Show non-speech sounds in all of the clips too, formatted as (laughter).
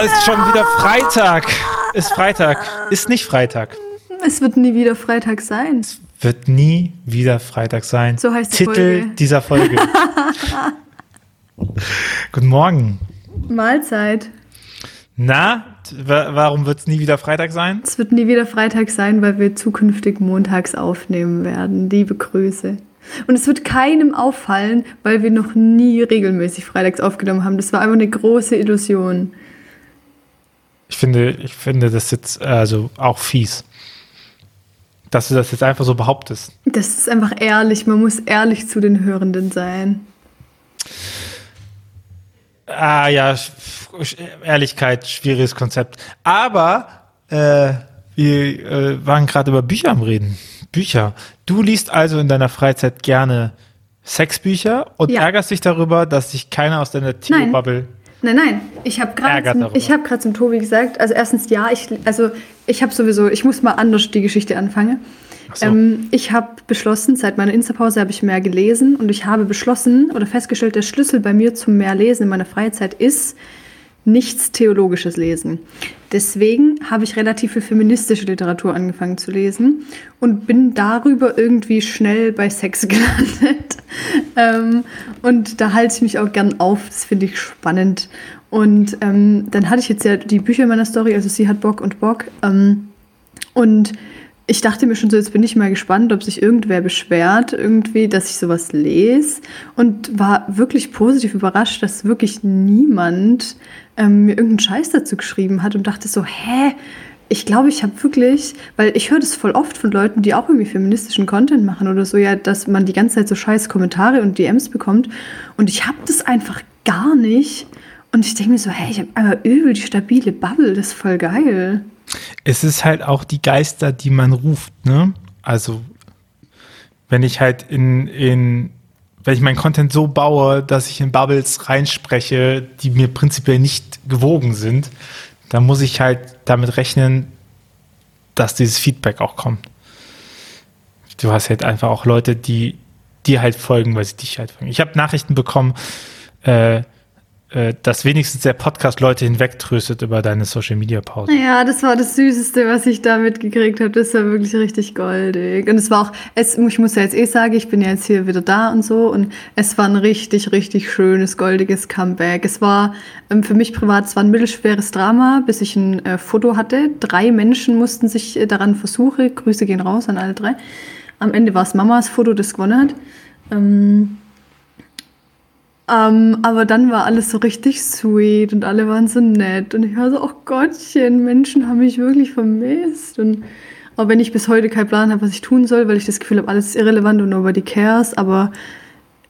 Oh, ist schon wieder Freitag. Ist Freitag. Ist nicht Freitag. Es wird nie wieder Freitag sein. Wird nie wieder Freitag sein. So heißt die Titel Folge. dieser Folge. (laughs) Guten Morgen. Mahlzeit. Na, wa- warum wird es nie wieder Freitag sein? Es wird nie wieder Freitag sein, weil wir zukünftig montags aufnehmen werden. Liebe Grüße. Und es wird keinem auffallen, weil wir noch nie regelmäßig freitags aufgenommen haben. Das war einfach eine große Illusion. Ich finde, ich finde das jetzt also auch fies. Dass du das jetzt einfach so behauptest. Das ist einfach ehrlich. Man muss ehrlich zu den Hörenden sein. Ah ja, Ehrlichkeit, schwieriges Konzept. Aber äh, wir äh, waren gerade über Bücher am Reden. Bücher. Du liest also in deiner Freizeit gerne Sexbücher und Ja. ärgerst dich darüber, dass sich keiner aus deiner Theo-Bubble. Nein, nein. Ich habe gerade ich hab grad zum Tobi gesagt, also erstens ja, ich, also ich habe sowieso, ich muss mal anders die Geschichte anfangen. So. Ähm, ich habe beschlossen, seit meiner Insta-Pause habe ich mehr gelesen und ich habe beschlossen oder festgestellt, der Schlüssel bei mir zum mehr Lesen in meiner Freizeit ist nichts Theologisches lesen. Deswegen habe ich relativ viel feministische Literatur angefangen zu lesen und bin darüber irgendwie schnell bei Sex (laughs) gelandet. ähm, und da halte ich mich auch gern auf, das finde ich spannend. Und ähm, dann hatte ich jetzt ja die Bücher in meiner Story, also sie hat Bock und Bock. Ähm, und ich dachte mir schon so, jetzt bin ich mal gespannt, ob sich irgendwer beschwert, irgendwie, dass ich sowas lese. Und war wirklich positiv überrascht, dass wirklich niemand ähm, mir irgendeinen Scheiß dazu geschrieben hat und dachte so, hä? Ich glaube, ich habe wirklich, weil ich höre das voll oft von Leuten, die auch irgendwie feministischen Content machen oder so, ja, dass man die ganze Zeit so scheiß Kommentare und DMs bekommt. Und ich habe das einfach gar nicht. Und ich denke mir so, hey, ich habe einmal übel die stabile Bubble, das ist voll geil. Es ist halt auch die Geister, die man ruft, ne? Also, wenn ich halt in, in, wenn ich meinen Content so baue, dass ich in Bubbles reinspreche, die mir prinzipiell nicht gewogen sind, dann muss ich halt damit rechnen, dass dieses Feedback auch kommt. Du hast halt einfach auch Leute, die dir halt folgen, weil sie dich halt folgen. Ich habe Nachrichten bekommen, äh, äh, dass wenigstens der Podcast Leute hinwegtröstet über deine Social Media Pause. Ja, das war das Süßeste, was ich da mitgekriegt habe. Das war wirklich richtig goldig. Und es war auch, es, ich muss ja jetzt eh sagen, ich bin ja jetzt hier wieder da und so. Und es war ein richtig, richtig schönes, goldiges Comeback. Es war ähm, für mich privat, es war ein mittelschweres Drama, bis ich ein äh, Foto hatte. Drei Menschen mussten sich äh, daran versuchen. Grüße gehen raus an alle drei. Am Ende war es Mamas Foto, das gewonnen hat. Ähm, ähm, aber dann war alles so richtig sweet und alle waren so nett. Und ich war so, oh Gottchen, Menschen haben mich wirklich vermisst. Und auch wenn ich bis heute keinen Plan habe, was ich tun soll, weil ich das Gefühl habe, alles ist irrelevant und nobody cares, aber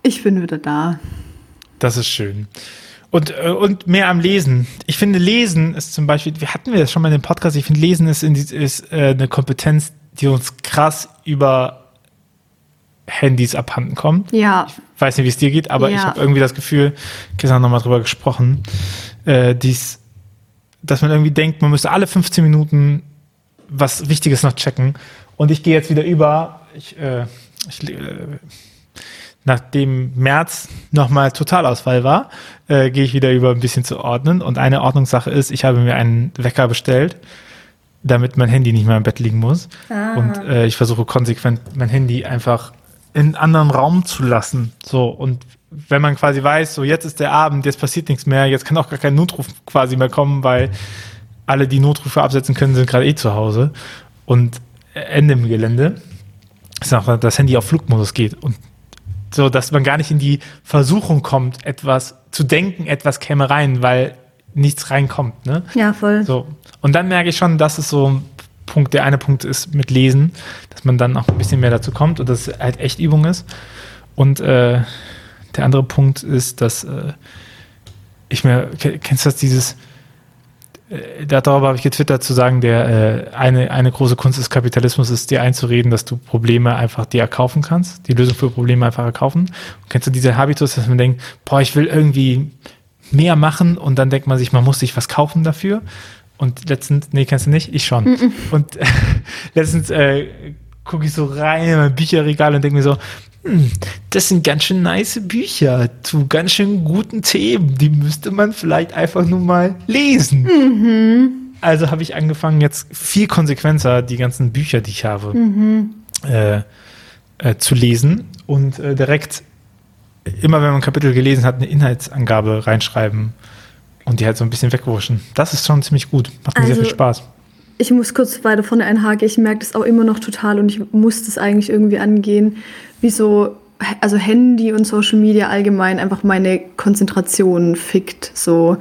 ich bin wieder da. Das ist schön. Und, äh, und mehr am Lesen. Ich finde, Lesen ist zum Beispiel, wir hatten wir das schon mal in dem Podcast, ich finde, Lesen ist, die, ist äh, eine Kompetenz, die uns krass über Handys abhanden kommt. Ja, Ich weiß nicht, wie es dir geht, aber ich Ja. habe irgendwie das Gefühl, gestern nochmal drüber gesprochen, äh, dies, dass man irgendwie denkt, man müsste alle 15 Minuten was Wichtiges noch checken. Und ich gehe jetzt wieder über, ich, äh, ich, äh, nachdem März nochmal Totalausfall war, äh, gehe ich wieder über ein bisschen zu ordnen. Und eine Ordnungssache ist, ich habe mir einen Wecker bestellt, damit mein Handy nicht mehr im Bett liegen muss. Und äh, ich versuche konsequent mein Handy einfach in einen anderen Raum zu lassen. So, und wenn man quasi weiß, so jetzt ist der Abend, jetzt passiert nichts mehr, jetzt kann auch gar kein Notruf quasi mehr kommen, weil alle, die Notrufe absetzen können, sind gerade eh zu Hause. Und Ende im Gelände ist auch, dass das Handy auf Flugmodus geht. Und so, dass man gar nicht in die Versuchung kommt, etwas zu denken, etwas käme rein, weil nichts reinkommt. Ne? ja, voll. So. Und dann merke ich schon, dass es so Punkt, der eine Punkt ist mit Lesen, dass man dann auch ein bisschen mehr dazu kommt und dass es halt echt Übung ist. Und äh, der andere Punkt ist, dass äh, ich mir, ke- kennst du das, dieses, äh, darüber habe ich getwittert zu sagen, der äh, eine, eine große Kunst des Kapitalismus ist, dir einzureden, dass du Probleme einfach dir erkaufen kannst, die Lösung für Probleme einfach erkaufen. Und kennst du diese Habitus, dass man denkt, boah, ich will irgendwie mehr machen und dann denkt man sich, man muss sich was kaufen dafür. Und letztens, nee, kennst du nicht? Ich schon. Und äh, (laughs) letztens äh, gucke ich so rein in mein Bücherregal und denke mir so, hm, das sind ganz schön nice Bücher zu ganz schön guten Themen. Die müsste man vielleicht einfach nur mal lesen. Mhm. Also habe ich angefangen, jetzt viel konsequenter die ganzen Bücher, die ich habe, mhm. äh, äh, zu lesen und äh, direkt immer, wenn man ein Kapitel gelesen hat, eine Inhaltsangabe reinschreiben und die halt so ein bisschen wegwurschen. Das ist schon ziemlich gut. Macht mir also, sehr viel Spaß. Ich muss kurz weiter vorne einhaken. Ich merke das auch immer noch total und ich muss das eigentlich irgendwie angehen, wie so also Handy und Social Media allgemein einfach meine Konzentration fickt. So,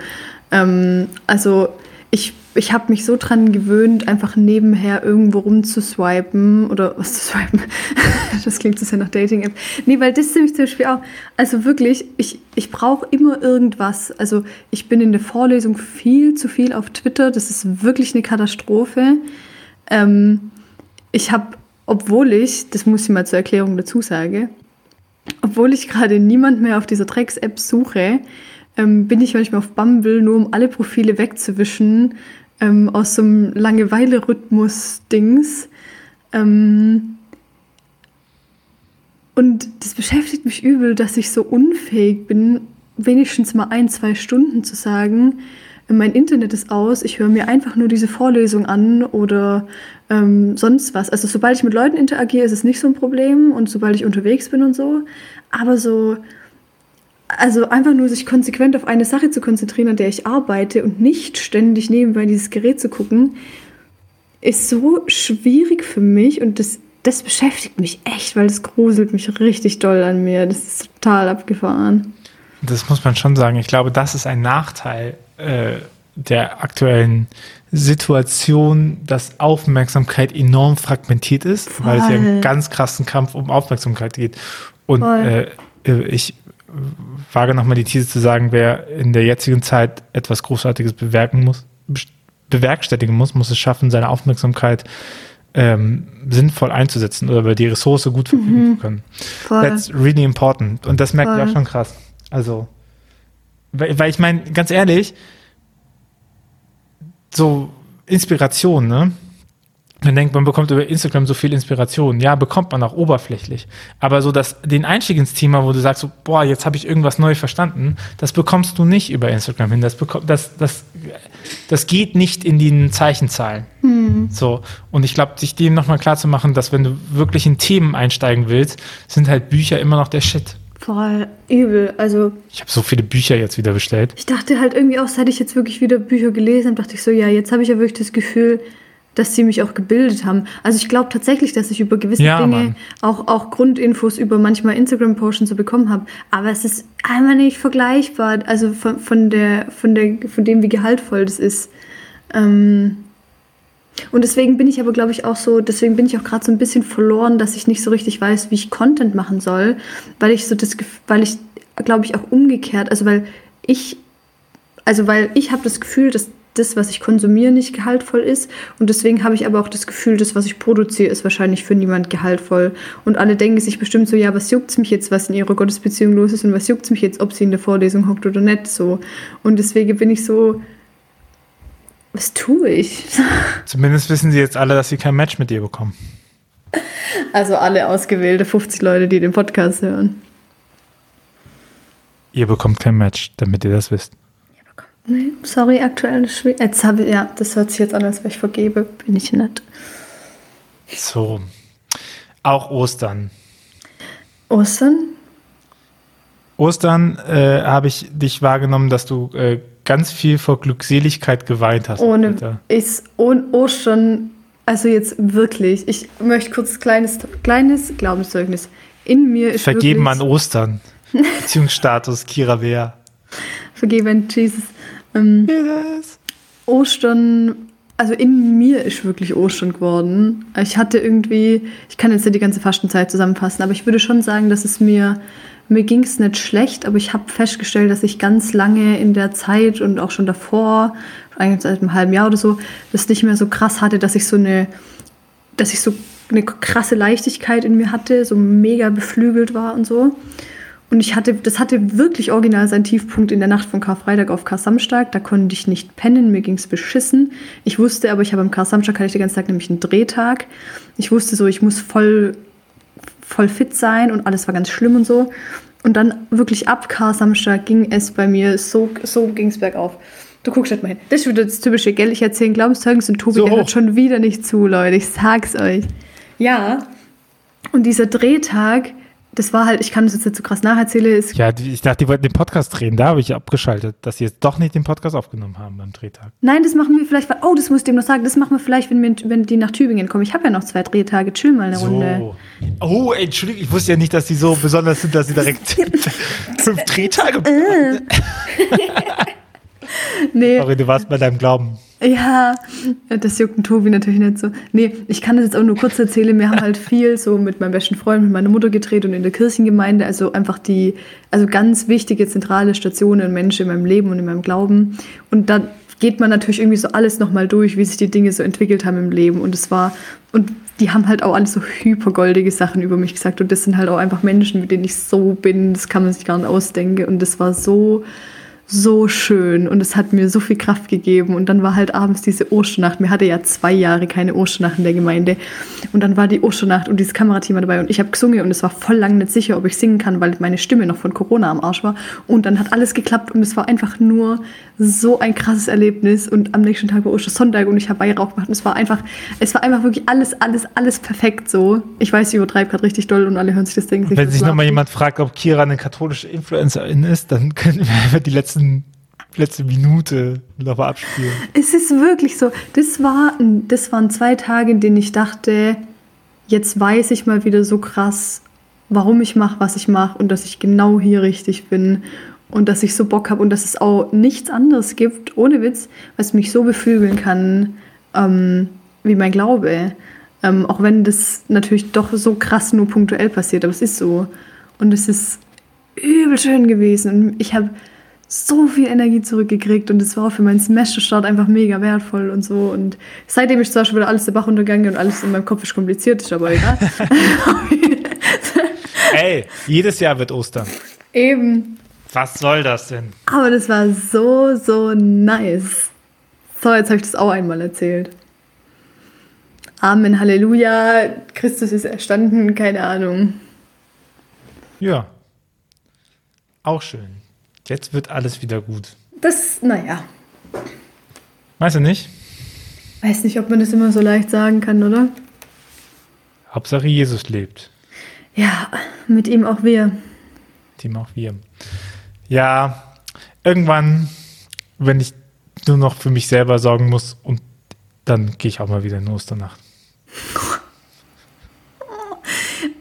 ähm, also ich ich habe mich so dran gewöhnt, einfach nebenher irgendwo rumzuswipen oder (laughs) was zu swipen. das klingt so sehr nach Dating-App. Nee, weil das ist nämlich zum Beispiel auch, also wirklich, ich, ich brauche immer irgendwas. Also ich bin in der Vorlesung viel zu viel auf Twitter. Das ist wirklich eine Katastrophe. Ähm, ich habe, obwohl ich, das muss ich mal zur Erklärung dazu sagen, obwohl ich gerade niemand mehr auf dieser Drecks-App suche, ähm, bin ich manchmal auf Bumble, nur um alle Profile wegzuwischen, ähm, aus so einem Langeweile-Rhythmus-Dings. Ähm, und das beschäftigt mich übel, dass ich so unfähig bin, wenigstens mal ein, zwei Stunden zu sagen, mein Internet ist aus, ich höre mir einfach nur diese Vorlesung an oder ähm, sonst was. Also sobald ich mit Leuten interagiere, ist es nicht so ein Problem und sobald ich unterwegs bin und so. Aber so also einfach nur sich konsequent auf eine Sache zu konzentrieren, an der ich arbeite und nicht ständig nebenbei dieses Gerät zu gucken, ist so schwierig für mich und das, das beschäftigt mich echt, weil das gruselt mich richtig doll an mir. Das ist total abgefahren. Das muss man schon sagen. Ich glaube, das ist ein Nachteil äh, der aktuellen Situation, dass Aufmerksamkeit enorm fragmentiert ist, Voll. weil es ja einen ganz krassen Kampf um Aufmerksamkeit geht. Und äh, ich wage nochmal die These zu sagen, wer in der jetzigen Zeit etwas Großartiges bewerken muss, bewerkstelligen muss, muss es schaffen, seine Aufmerksamkeit ähm, sinnvoll einzusetzen oder die Ressource gut verfügen mhm. zu können. Voll. That's really important. Und das merkt ihr auch schon krass. Also, weil, weil ich meine, ganz ehrlich, so Inspiration, ne? Man denkt, man bekommt über Instagram so viel Inspiration. Ja, bekommt man auch oberflächlich. Aber so dass den Einstieg ins Thema, wo du sagst, so, boah, jetzt habe ich irgendwas neu verstanden, das bekommst du nicht über Instagram hin. Das, bekommt, das, das, das geht nicht in den Zeichenzahlen. Mhm. So. Und ich glaube, sich dem nochmal klar zu machen, dass wenn du wirklich in Themen einsteigen willst, sind halt Bücher immer noch der Shit. Voll übel. Also. Ich habe so viele Bücher jetzt wieder bestellt. Ich dachte halt irgendwie auch, seit ich jetzt wirklich wieder Bücher gelesen habe, dachte ich so, ja, jetzt habe ich ja wirklich das Gefühl, dass sie mich auch gebildet haben. Also ich glaube tatsächlich, dass ich über gewisse ja, Dinge auch, auch Grundinfos über manchmal Instagram-Posten so bekommen habe. Aber es ist einmal nicht vergleichbar. Also von, von, der, von, der, von dem, wie gehaltvoll das ist. Ähm und deswegen bin ich aber, glaube ich, auch so, deswegen bin ich auch gerade so ein bisschen verloren, dass ich nicht so richtig weiß, wie ich Content machen soll, weil ich so das, weil ich, glaube ich, auch umgekehrt, also weil ich, also weil ich habe das Gefühl, dass das, was ich konsumiere, nicht gehaltvoll ist. Und deswegen habe ich aber auch das Gefühl, das, was ich produziere, ist wahrscheinlich für niemand gehaltvoll. Und alle denken sich bestimmt so, ja, was juckt es mich jetzt, was in ihrer Gottesbeziehung los ist und was juckt es mich jetzt, ob sie in der Vorlesung hockt oder nicht so. Und deswegen bin ich so, was tue ich? (laughs) Zumindest wissen sie jetzt alle, dass sie kein Match mit dir bekommen. Also alle ausgewählte 50 Leute, die den Podcast hören. Ihr bekommt kein Match, damit ihr das wisst. Nee, sorry, aktuell ist schwierig. Jetzt habe ich, ja, das hört sich jetzt an, als wenn ich vergebe. Bin ich nicht. So. Auch Ostern. Ostern? Ostern äh, habe ich dich wahrgenommen, dass du äh, ganz viel vor Glückseligkeit geweint hast. Ohne ist ohne Ostern, also jetzt wirklich. Ich möchte kurz kleines kleines Glaubenszeugnis. In mir ist Vergeben an Ostern. (laughs) Beziehungsstatus Kira Wehr. Vergeben Jesus. Ähm, yes. Ostern, also in mir ist wirklich Ostern geworden. Ich hatte irgendwie, ich kann jetzt nicht die ganze Fastenzeit zusammenfassen, aber ich würde schon sagen, dass es mir, mir ging es nicht schlecht, aber ich habe festgestellt, dass ich ganz lange in der Zeit und auch schon davor, eigentlich seit einem halben Jahr oder so, das nicht mehr so krass hatte, dass ich so eine, dass ich so eine krasse Leichtigkeit in mir hatte, so mega beflügelt war und so. Und ich hatte, das hatte wirklich original seinen Tiefpunkt in der Nacht von Karfreitag auf Kar-Samstag. Da konnte ich nicht pennen, mir ging es beschissen. Ich wusste aber, ich habe am Kar-Samstag hatte ich den ganzen Tag nämlich einen Drehtag. Ich wusste so, ich muss voll, voll fit sein und alles war ganz schlimm und so. Und dann wirklich ab Kar-Samstag ging es bei mir, so, so ging es bergauf. Du guckst halt mal hin. Das ist wieder das typische, gell? Ich erzähle Glaubenszeugnis und Tobi, So der hört schon wieder nicht zu, Leute. Ich sag's euch. Ja. Und dieser Drehtag, das war halt, ich kann das jetzt nicht so krass nacherzählen, ist Ja, die- ich dachte, die wollten den Podcast drehen. Da habe ich abgeschaltet, dass sie jetzt doch nicht den Podcast aufgenommen haben beim Drehtag. Nein, das machen wir vielleicht, oh, das muss ich dem noch sagen, das machen wir vielleicht, wenn, wir, wenn die nach Tübingen kommen. Ich habe ja noch zwei Drehtage, chill mal eine Runde. So. Oh, ey, Entschuldigung, ich wusste ja nicht, dass die so besonders sind, dass sie direkt (laughs) fünf Drehtage. (laughs) Nee, Sorry, du warst bei deinem Glauben. ja, das juckt den Tobi natürlich nicht so. Nee, ich kann das jetzt auch nur kurz erzählen. Wir haben halt viel so mit meinem besten Freund, mit meiner Mutter gedreht und in der Kirchengemeinde. Also einfach die, also ganz wichtige zentrale Stationen und Menschen in meinem Leben und in meinem Glauben. Und da geht man natürlich irgendwie so alles nochmal durch, wie sich die Dinge so entwickelt haben im Leben. Und es war, und die haben halt auch alles so hypergoldige Sachen über mich gesagt. Und das sind halt auch einfach Menschen, mit denen ich so bin. Das kann man sich gar nicht ausdenken. Und das war so, so schön und es hat mir so viel Kraft gegeben. Und dann war halt abends diese Osternacht. Mir hatte ja zwei Jahre keine Osternacht in der Gemeinde. Und dann war die Osternacht und dieses Kamerateam war dabei und ich habe gesungen und es war voll lang nicht sicher, ob ich singen kann, weil meine Stimme noch von Corona am Arsch war. Und dann hat alles geklappt und es war einfach nur so ein krasses Erlebnis. Und am nächsten Tag war Ostersonntag und ich habe Weihrauch gemacht. Und es war einfach, es war einfach wirklich alles, alles, alles perfekt so. Ich weiß, ich übertreibe gerade richtig doll und alle hören sich das denken. Wenn sich nochmal jemand fragt, ob Kira eine katholische Influencerin ist, dann (laughs) können wir die letzten, letzte Minute nochmal abspielen. Es ist wirklich so. Das, war, das waren zwei Tage, in denen ich dachte, jetzt weiß ich mal wieder so krass, warum ich mache, was ich mache und dass ich genau hier richtig bin und dass ich so Bock habe und dass es auch nichts anderes gibt, ohne Witz, was mich so beflügeln kann ähm, wie mein Glaube. Ähm, auch wenn das natürlich doch so krass nur punktuell passiert, aber es ist so. Und es ist übel schön gewesen ich habe so viel Energie zurückgekriegt und es war auch für meinen Semesterstart einfach mega wertvoll und so. Und seitdem ist zwar schon wieder alles der Bach untergegangen und alles in meinem Kopf ist kompliziert, ist aber egal. (laughs) Ey, jedes Jahr wird Ostern. Eben. Was soll das denn? Aber das war so, so nice. So, jetzt habe ich das auch einmal erzählt. Amen, Halleluja, Christus ist erstanden, keine Ahnung. Ja. Auch schön. Jetzt wird alles wieder gut. Das, naja, Weißt du nicht? weiß nicht, ob man das immer so leicht sagen kann, oder? Hauptsache Jesus lebt. Ja, mit ihm auch wir. Team auch wir. Ja, irgendwann, wenn ich nur noch für mich selber sorgen muss, und dann gehe ich auch mal wieder in Osternacht. (laughs)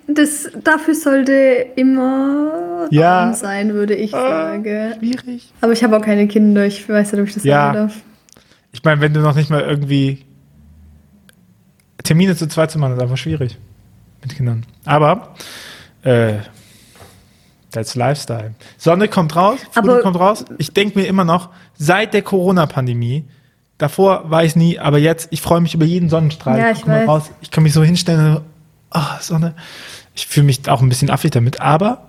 Das, dafür sollte immer Ja. Raum sein, würde ich sagen. Schwierig. Aber ich habe auch keine Kinder, ich weiß nicht, ob ich das Ja. sagen darf. Ich meine, wenn du noch nicht mal irgendwie Termine zu zweit zu machen, ist einfach schwierig mit Kindern. Aber äh, that's Lifestyle. Sonne kommt raus, Frühling Aber- kommt raus. Ich denke mir immer noch, seit der Corona-Pandemie, davor war ich nie, aber jetzt, ich freue mich über jeden Sonnenstrahl. Ja, ich mal weiß. raus. Ich kann mich so hinstellen, ah, Sonne. Ich fühle mich auch ein bisschen affig damit, aber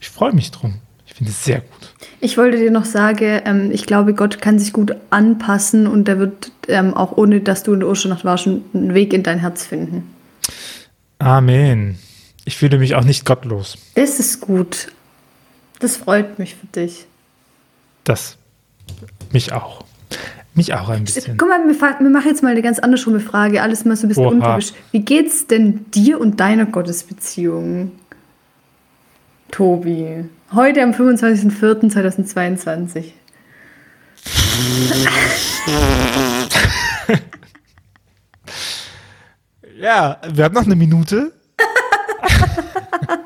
ich freue mich drum. Ich finde es sehr gut. Ich wollte dir noch sagen, ähm, ich glaube, Gott kann sich gut anpassen und der wird ähm, auch ohne, dass du in der Osternacht warst, einen Weg in dein Herz finden. Amen. Ich fühle mich auch nicht gottlos. Das ist gut. Das freut mich für dich. Das. Mich auch. Mich auch ein bisschen. Guck mal, wir, wir machen jetzt mal eine ganz andersrum Frage, alles mal so ein bisschen Oha. untypisch. Wie geht's denn dir und deiner Gottesbeziehung, Tobi? Heute am 25.04.2022. (laughs) Ja, wir haben noch eine Minute. (laughs)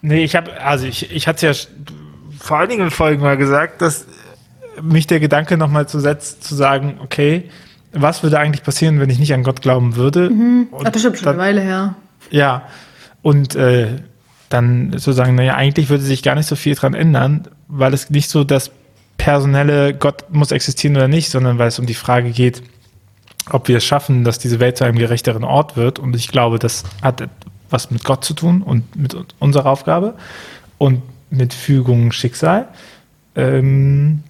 nee, ich habe, also ich, ich hatte ja vor einigen Folgen mal gesagt, dass mich der Gedanke nochmal zu setzt, zu sagen, okay, was würde eigentlich passieren, wenn ich nicht an Gott glauben würde? Ach, das ist schon dann- eine Weile her. Ja, und äh, dann zu sagen, naja, eigentlich würde sich gar nicht so viel dran ändern, weil es nicht so das personelle Gott muss existieren oder nicht, sondern weil es um die Frage geht, ob wir es schaffen, dass diese Welt zu einem gerechteren Ort wird. Und ich glaube, das hat was mit Gott zu tun und mit unserer Aufgabe und mit Fügung, Schicksal. Ähm,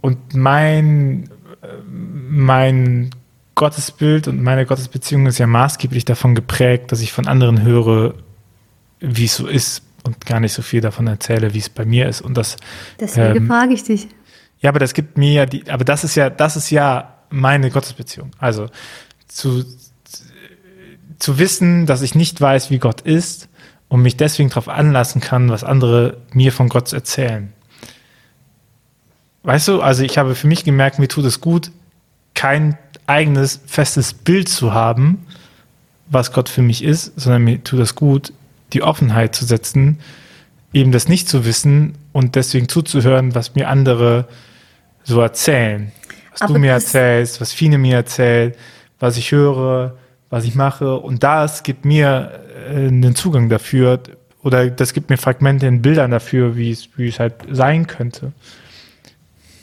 und mein, äh, mein Gottesbild und meine Gottesbeziehung ist ja maßgeblich davon geprägt, dass ich von anderen höre, wie es so ist und gar nicht so viel davon erzähle, wie es bei mir ist. Und das. Deswegen ähm, frage ich dich. Ja, aber das gibt mir ja die, aber das ist ja, das ist ja meine Gottesbeziehung. Also zu, zu wissen, dass ich nicht weiß, wie Gott ist und mich deswegen darauf anlassen kann, was andere mir von Gott erzählen. Weißt du, also ich habe für mich gemerkt, mir tut es gut, kein eigenes festes Bild zu haben, was Gott für mich ist, sondern mir tut es gut, die Offenheit zu setzen, eben das nicht zu wissen und deswegen zuzuhören, was mir andere so erzählen. Was Aber du mir erzählst, was Fine mir erzählt, was ich höre, was ich mache. Und das gibt mir äh, einen Zugang dafür oder das gibt mir Fragmente in Bildern dafür, wie es, wie es halt sein könnte.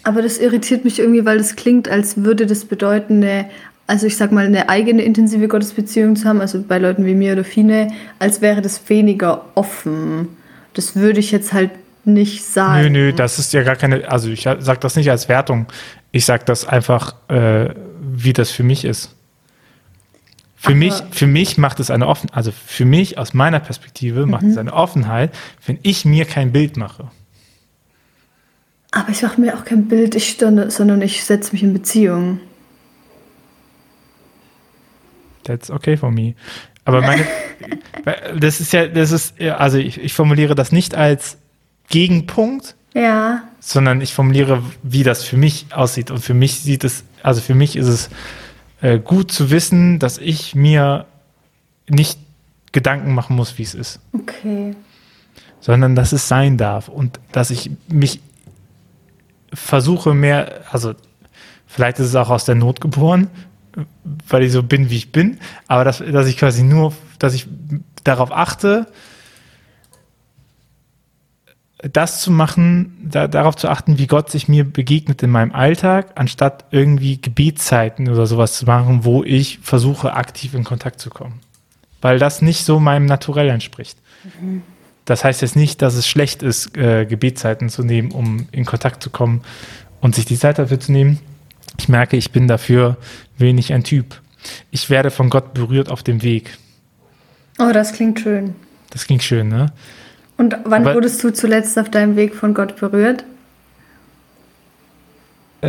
Aber das irritiert mich irgendwie, weil das klingt, als würde das bedeuten, eine, also ich sag mal, eine eigene intensive Gottesbeziehung zu haben, also bei Leuten wie mir oder Fine, als wäre das weniger offen. Das würde ich jetzt halt nicht sagen. Nö, nö, das ist ja gar keine, also ich sage das nicht als Wertung. Ich sage das einfach, äh, wie das für mich ist. Für mich, für mich macht es eine Offenheit, also für mich aus meiner Perspektive macht mhm. es eine Offenheit, wenn ich mir kein Bild mache. Aber ich mache mir auch kein Bild, ich stunde, sondern ich setze mich in Beziehung. That's okay for me. Aber meine, (laughs) das ist ja, das ist, also ich, ich formuliere das nicht als Gegenpunkt, ja. sondern ich formuliere, wie das für mich aussieht. Und für mich sieht es, also für mich ist es äh, gut zu wissen, dass ich mir nicht Gedanken machen muss, wie es ist. Okay. Sondern dass es sein darf und dass ich mich versuche mehr, also vielleicht ist es auch aus der Not geboren, weil ich so bin, wie ich bin, aber dass, dass ich quasi nur, dass ich darauf achte, das zu machen, da, darauf zu achten, wie Gott sich mir begegnet in meinem Alltag, anstatt irgendwie Gebetszeiten oder sowas zu machen, wo ich versuche, aktiv in Kontakt zu kommen. Weil das nicht so meinem Naturell entspricht. Mhm. Das heißt jetzt nicht, dass es schlecht ist, äh, Gebetszeiten zu nehmen, um in Kontakt zu kommen und sich die Zeit dafür zu nehmen. Ich merke, ich bin dafür wenig ein Typ. Ich werde von Gott berührt auf dem Weg. Oh, das klingt schön. Das klingt schön, ne? Und wann Aber, wurdest du zuletzt auf deinem Weg von Gott berührt? Äh,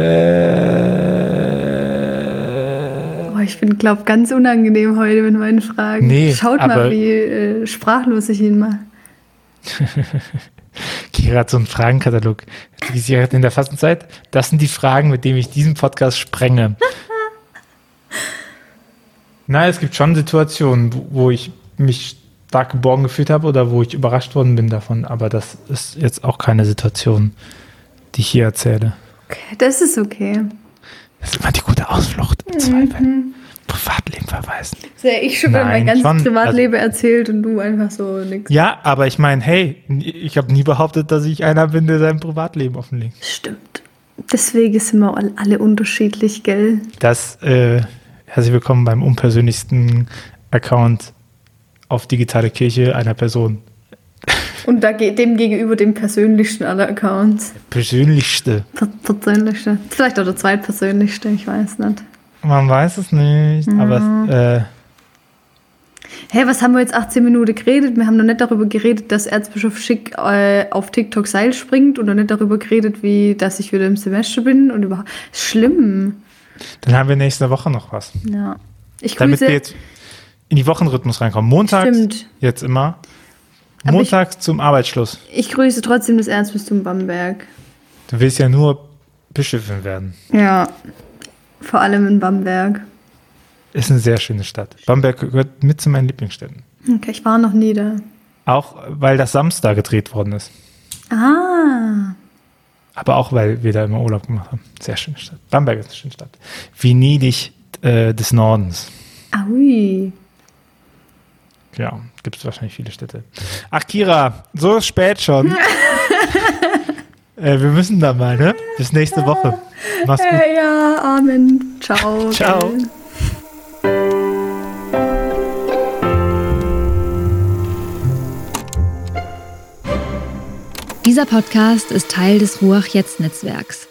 oh, ich bin, glaube ganz unangenehm heute mit meinen Fragen. Nee, Schaut mal, wie äh, sprachlos ich ihn mache. (laughs) Kira hat so einen Fragenkatalog. Wie sie in der Fastenzeit. Das sind die Fragen, mit denen ich diesen Podcast sprenge. (laughs) Nein, es gibt schon Situationen, wo ich mich stark geborgen gefühlt habe oder wo ich überrascht worden bin davon. Aber das ist jetzt auch keine Situation, die ich hier erzähle. Okay, das ist okay. Das ist immer die gute Ausflucht im Zweifel. Mhm. Privatleben verweisen. So, ich schon Nein, mein ganzes schon, Privatleben also, erzählt und du einfach so nichts. Ja, aber ich meine, hey, ich habe nie behauptet, dass ich einer bin, der sein Privatleben offenlegt. Stimmt. Deswegen sind wir alle unterschiedlich, gell? Das, äh, herzlich willkommen beim unpersönlichsten Account auf digitale Kirche einer Person. Und da dem gegenüber dem persönlichsten aller Accounts. Persönlichste. Per persönlichste. Vielleicht auch der zweitpersönlichste, ich weiß nicht. Man weiß es nicht, mhm. aber äh, Hey, was haben wir jetzt 18 Minuten geredet? Wir haben noch nicht darüber geredet, dass Erzbischof Schick äh, auf TikTok Seil springt und noch nicht darüber geredet, wie dass ich wieder im Semester bin und überhaupt. Schlimm. Dann haben wir nächste Woche noch was. Ja. Ich jetzt in die Wochenrhythmus reinkommen. Montags, Stimmt. jetzt immer. Montags ich, zum Arbeitsschluss. Ich grüße trotzdem das Erzbistum Bamberg. Du willst ja nur Bischöfin werden. Ja, vor allem in Bamberg. Ist eine sehr schöne Stadt. Bamberg gehört mit zu meinen Lieblingsstädten. Okay, ich war noch nie da. Auch weil das Samstag gedreht worden ist. Ah. Aber auch weil wir da immer Urlaub gemacht haben. Sehr schöne Stadt. Bamberg ist eine schöne Stadt. Venedig äh, des Nordens. Aui. Ja, gibt es wahrscheinlich viele Städte. Ach, Kira, so spät schon. (laughs) äh, wir müssen da mal, ne? Bis nächste Woche. Mach's gut. Äh, ja, Amen. Ciao. (laughs) Ciao. Dieser Podcast ist Teil des Ruach Jetzt Netzwerks.